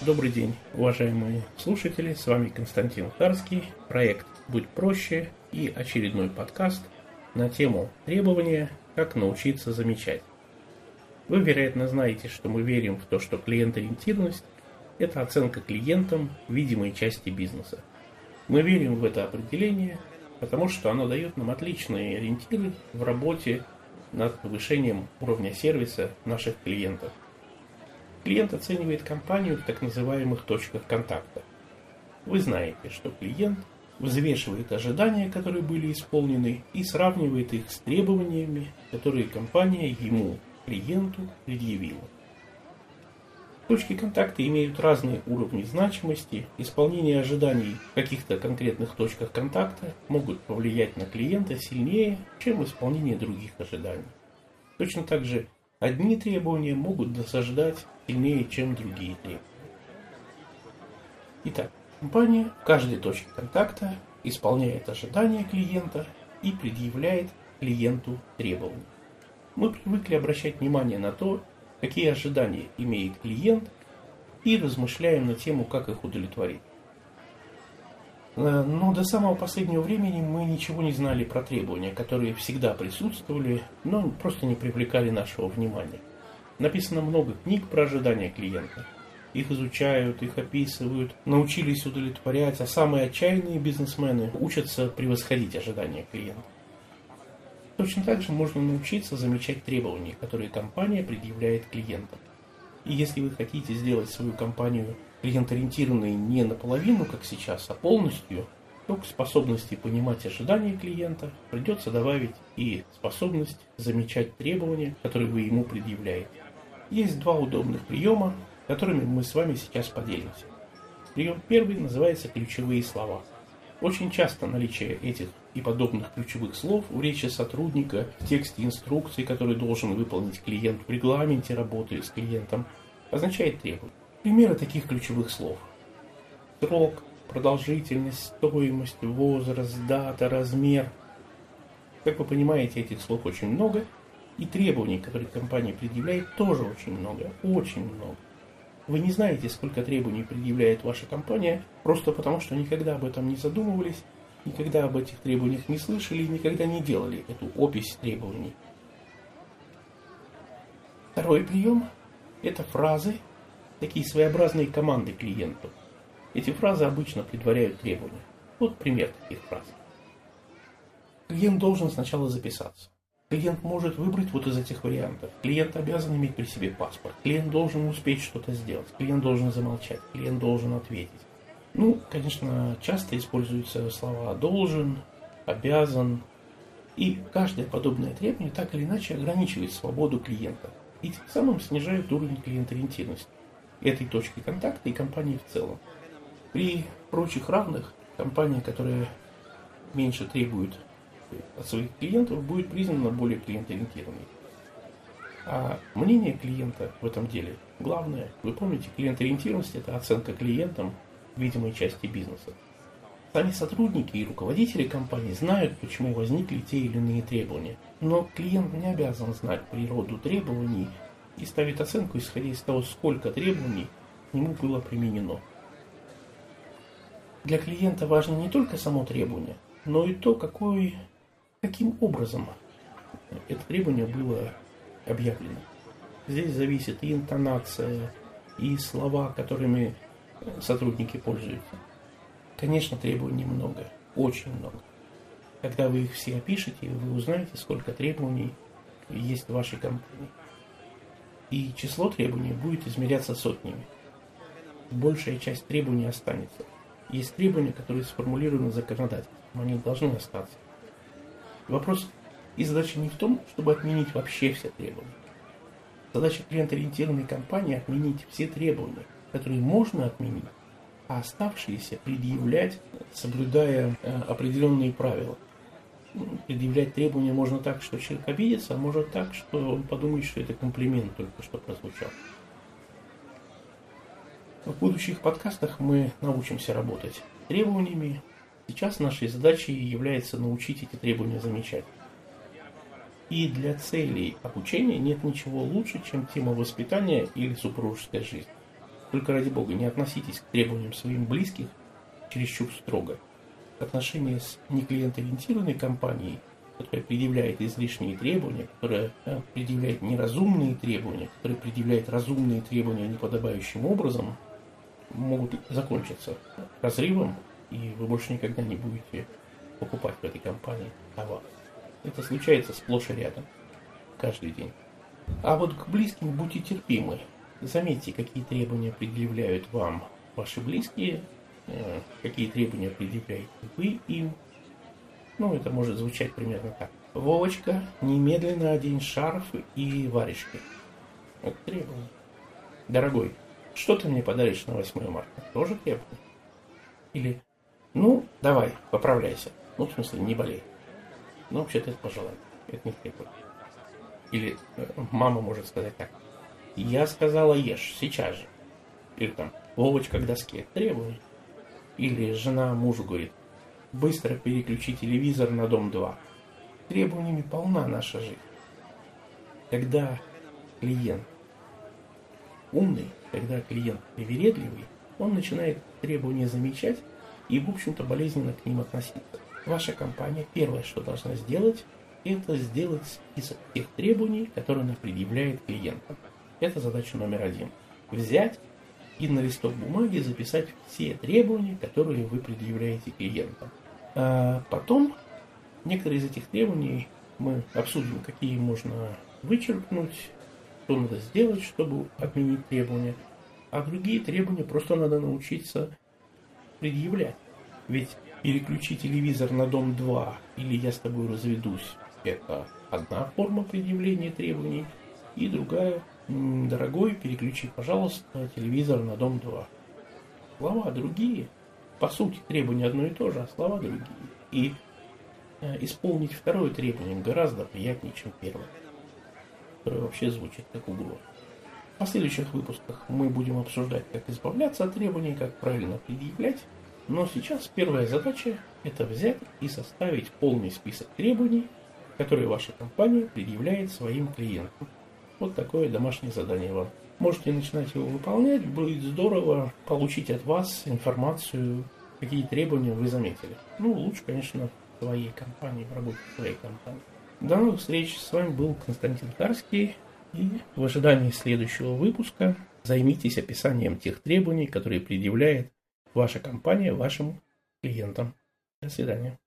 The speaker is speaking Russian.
Добрый день, уважаемые слушатели, с вами Константин Харский, проект «Будь проще» и очередной подкаст на тему требования «Как научиться замечать». Вы, вероятно, знаете, что мы верим в то, что клиент-ориентированность – это оценка клиентам видимой части бизнеса. Мы верим в это определение, потому что оно дает нам отличные ориентиры в работе над повышением уровня сервиса наших клиентов – Клиент оценивает компанию в так называемых точках контакта. Вы знаете, что клиент взвешивает ожидания, которые были исполнены, и сравнивает их с требованиями, которые компания ему, клиенту, предъявила. Точки контакта имеют разные уровни значимости. Исполнение ожиданий в каких-то конкретных точках контакта могут повлиять на клиента сильнее, чем исполнение других ожиданий. Точно так же одни требования могут досаждать сильнее, чем другие требования. Итак, компания в каждой точке контакта исполняет ожидания клиента и предъявляет клиенту требования. Мы привыкли обращать внимание на то, какие ожидания имеет клиент, и размышляем на тему, как их удовлетворить. Э, но до самого последнего времени мы ничего не знали про требования, которые всегда присутствовали, но просто не привлекали нашего внимания. Написано много книг про ожидания клиента. Их изучают, их описывают, научились удовлетворять, а самые отчаянные бизнесмены учатся превосходить ожидания клиента. Точно так же можно научиться замечать требования, которые компания предъявляет клиентам. И если вы хотите сделать свою компанию клиент-ориентированной не наполовину, как сейчас, а полностью, то к способности понимать ожидания клиента придется добавить и способность замечать требования, которые вы ему предъявляете. Есть два удобных приема, которыми мы с вами сейчас поделимся. Прием первый называется ключевые слова. Очень часто наличие этих и подобных ключевых слов в речи сотрудника, в тексте инструкции, который должен выполнить клиент в регламенте работы с клиентом, означает требование. Примеры таких ключевых слов. Срок, продолжительность, стоимость, возраст, дата, размер. Как вы понимаете, этих слов очень много – и требований, которые компания предъявляет, тоже очень много, очень много. Вы не знаете, сколько требований предъявляет ваша компания, просто потому что никогда об этом не задумывались, никогда об этих требованиях не слышали никогда не делали эту опись требований. Второй прием – это фразы, такие своеобразные команды клиенту. Эти фразы обычно предваряют требования. Вот пример таких фраз. Клиент должен сначала записаться. Клиент может выбрать вот из этих вариантов. Клиент обязан иметь при себе паспорт. Клиент должен успеть что-то сделать. Клиент должен замолчать. Клиент должен ответить. Ну, конечно, часто используются слова «должен», «обязан». И каждое подобное требование так или иначе ограничивает свободу клиента. И тем самым снижает уровень клиент-ориентированности этой точки контакта и компании в целом. При прочих равных компания, которая меньше требует от своих клиентов будет признана более клиентоориентированной. А мнение клиента в этом деле главное. Вы помните, клиент-ориентированность – это оценка клиентам видимой части бизнеса. Сами сотрудники и руководители компании знают, почему возникли те или иные требования. Но клиент не обязан знать природу требований и ставит оценку, исходя из того, сколько требований к нему было применено. Для клиента важно не только само требование, но и то, какой каким образом это требование было объявлено. Здесь зависит и интонация, и слова, которыми сотрудники пользуются. Конечно, требований много, очень много. Когда вы их все опишете, вы узнаете, сколько требований есть в вашей компании. И число требований будет измеряться сотнями. Большая часть требований останется. Есть требования, которые сформулированы законодательством, они должны остаться. Вопрос и задача не в том, чтобы отменить вообще все требования. Задача клиент-ориентированной компании отменить все требования, которые можно отменить, а оставшиеся предъявлять, соблюдая э, определенные правила. Предъявлять требования можно так, что человек обидится, а может так, что он подумает, что это комплимент только что прозвучал. В будущих подкастах мы научимся работать требованиями, Сейчас нашей задачей является научить эти требования замечать. И для целей обучения нет ничего лучше, чем тема воспитания или супружеская жизнь. Только ради бога, не относитесь к требованиям своим близких чересчур строго. Отношения с неклиент-ориентированной компанией, которая предъявляет излишние требования, которая предъявляет неразумные требования, которая предъявляет разумные требования неподобающим образом, могут закончиться разрывом, и вы больше никогда не будете покупать в этой компании товар. Это случается сплошь и рядом, каждый день. А вот к близким будьте терпимы. Заметьте, какие требования предъявляют вам ваши близкие, какие требования предъявляете вы им. Ну, это может звучать примерно так. Вовочка, немедленно одень шарф и варежки. Вот требование. Дорогой, что ты мне подаришь на 8 марта? Тоже требование? Или, ну, давай, поправляйся. Ну, в смысле, не болей. Ну, вообще-то это пожелание. Это не требование. Или э, мама может сказать так. Я сказала ешь, сейчас же. Или там, Вовочка к доске, требуй. Или жена мужу говорит, быстро переключи телевизор на дом 2. Требованиями полна наша жизнь. Когда клиент умный, когда клиент привередливый, он начинает требования замечать и, в общем-то, болезненно к ним относиться. Ваша компания первое, что должна сделать, это сделать список тех требований, которые она предъявляет клиентам. Это задача номер один. Взять и на листок бумаги записать все требования, которые вы предъявляете клиентам. А потом некоторые из этих требований мы обсудим, какие можно вычеркнуть, что надо сделать, чтобы отменить требования, а другие требования просто надо научиться предъявлять. Ведь переключи телевизор на дом 2 или я с тобой разведусь это одна форма предъявления требований, и другая, дорогой, переключи, пожалуйста, телевизор на дом 2. Слова другие, по сути, требования одно и то же, а слова другие. И э, исполнить второе требование гораздо приятнее, чем первое, которое вообще звучит как угроза. В последующих выпусках мы будем обсуждать, как избавляться от требований, как правильно предъявлять. Но сейчас первая задача – это взять и составить полный список требований, которые ваша компания предъявляет своим клиентам. Вот такое домашнее задание вам. Можете начинать его выполнять, будет здорово получить от вас информацию, какие требования вы заметили. Ну, лучше, конечно, в своей компании, в работе своей компании. До новых встреч. С вами был Константин Тарский. И в ожидании следующего выпуска займитесь описанием тех требований, которые предъявляет ваша компания вашим клиентам. До свидания.